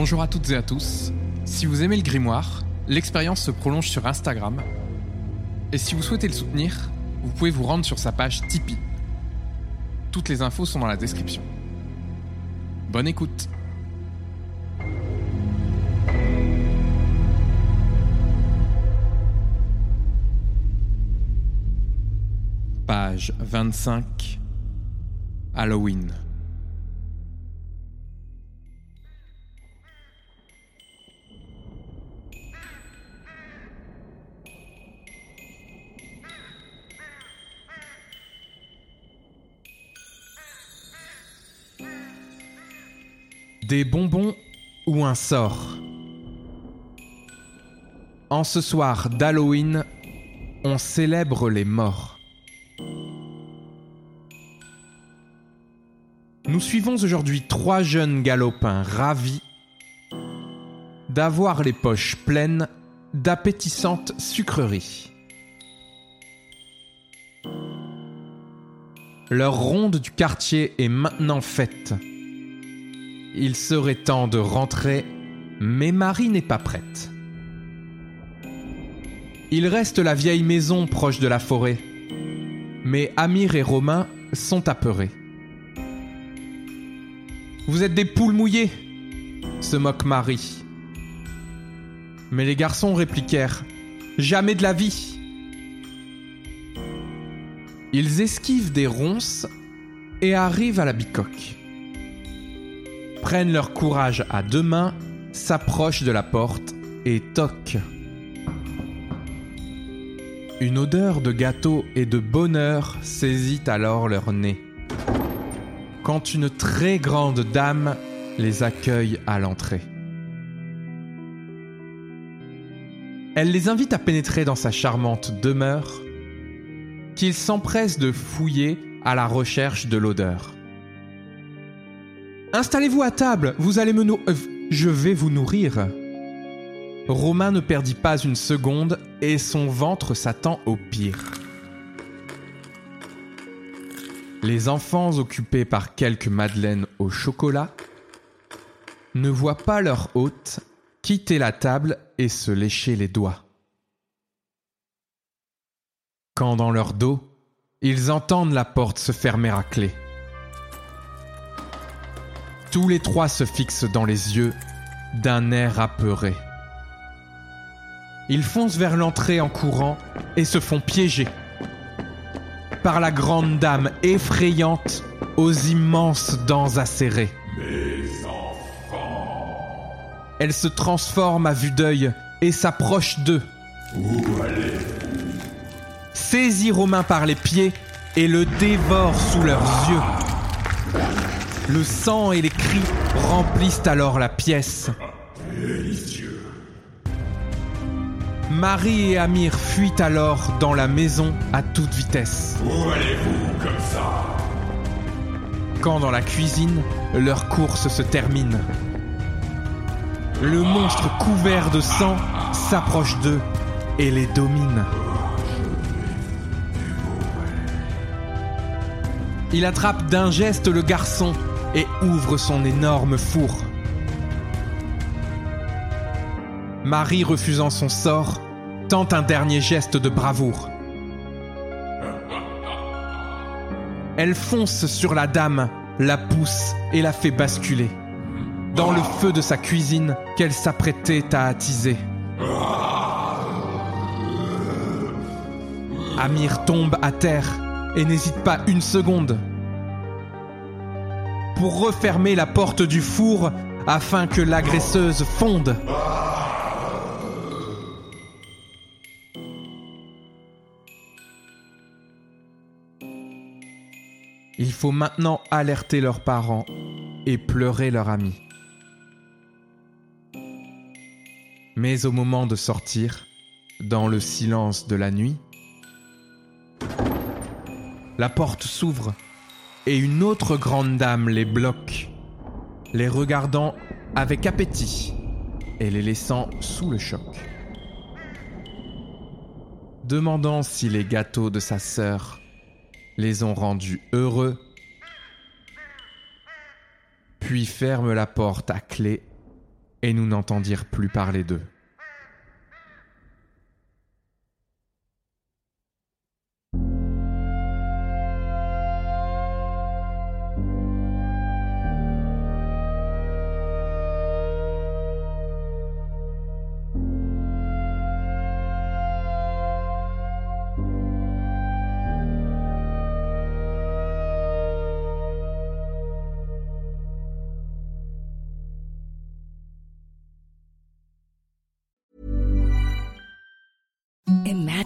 Bonjour à toutes et à tous. Si vous aimez le grimoire, l'expérience se prolonge sur Instagram. Et si vous souhaitez le soutenir, vous pouvez vous rendre sur sa page Tipeee. Toutes les infos sont dans la description. Bonne écoute. Page 25 Halloween Des bonbons ou un sort En ce soir d'Halloween, on célèbre les morts. Nous suivons aujourd'hui trois jeunes galopins ravis d'avoir les poches pleines d'appétissantes sucreries. Leur ronde du quartier est maintenant faite. Il serait temps de rentrer, mais Marie n'est pas prête. Il reste la vieille maison proche de la forêt, mais Amir et Romain sont apeurés. Vous êtes des poules mouillées se moque Marie. Mais les garçons répliquèrent Jamais de la vie Ils esquivent des ronces et arrivent à la bicoque prennent leur courage à deux mains, s'approchent de la porte et toquent. Une odeur de gâteau et de bonheur saisit alors leur nez. Quand une très grande dame les accueille à l'entrée. Elle les invite à pénétrer dans sa charmante demeure, qu'ils s'empressent de fouiller à la recherche de l'odeur. Installez-vous à table, vous allez me nou... euh, je vais vous nourrir. Romain ne perdit pas une seconde et son ventre s'attend au pire. Les enfants occupés par quelques madeleines au chocolat ne voient pas leur hôte quitter la table et se lécher les doigts. Quand dans leur dos, ils entendent la porte se fermer à clé. Tous les trois se fixent dans les yeux d'un air apeuré. Ils foncent vers l'entrée en courant et se font piéger par la grande dame effrayante aux immenses dents acérées. Elle se transforme à vue d'œil et s'approche d'eux. Saisit Romain par les pieds et le dévore sous leurs yeux. Le sang et les cris remplissent alors la pièce. Marie et Amir fuient alors dans la maison à toute vitesse. Où allez-vous comme ça? Quand dans la cuisine, leur course se termine. Le monstre couvert de sang s'approche d'eux et les domine. Il attrape d'un geste le garçon et ouvre son énorme four. Marie, refusant son sort, tente un dernier geste de bravoure. Elle fonce sur la dame, la pousse et la fait basculer. Dans le feu de sa cuisine qu'elle s'apprêtait à attiser. Amir tombe à terre et n'hésite pas une seconde pour refermer la porte du four afin que l'agresseuse fonde. Il faut maintenant alerter leurs parents et pleurer leur ami. Mais au moment de sortir, dans le silence de la nuit, la porte s'ouvre et une autre grande dame les bloque, les regardant avec appétit et les laissant sous le choc. Demandant si les gâteaux de sa sœur les ont rendus heureux, puis ferme la porte à clé et nous n'entendirent plus parler d'eux.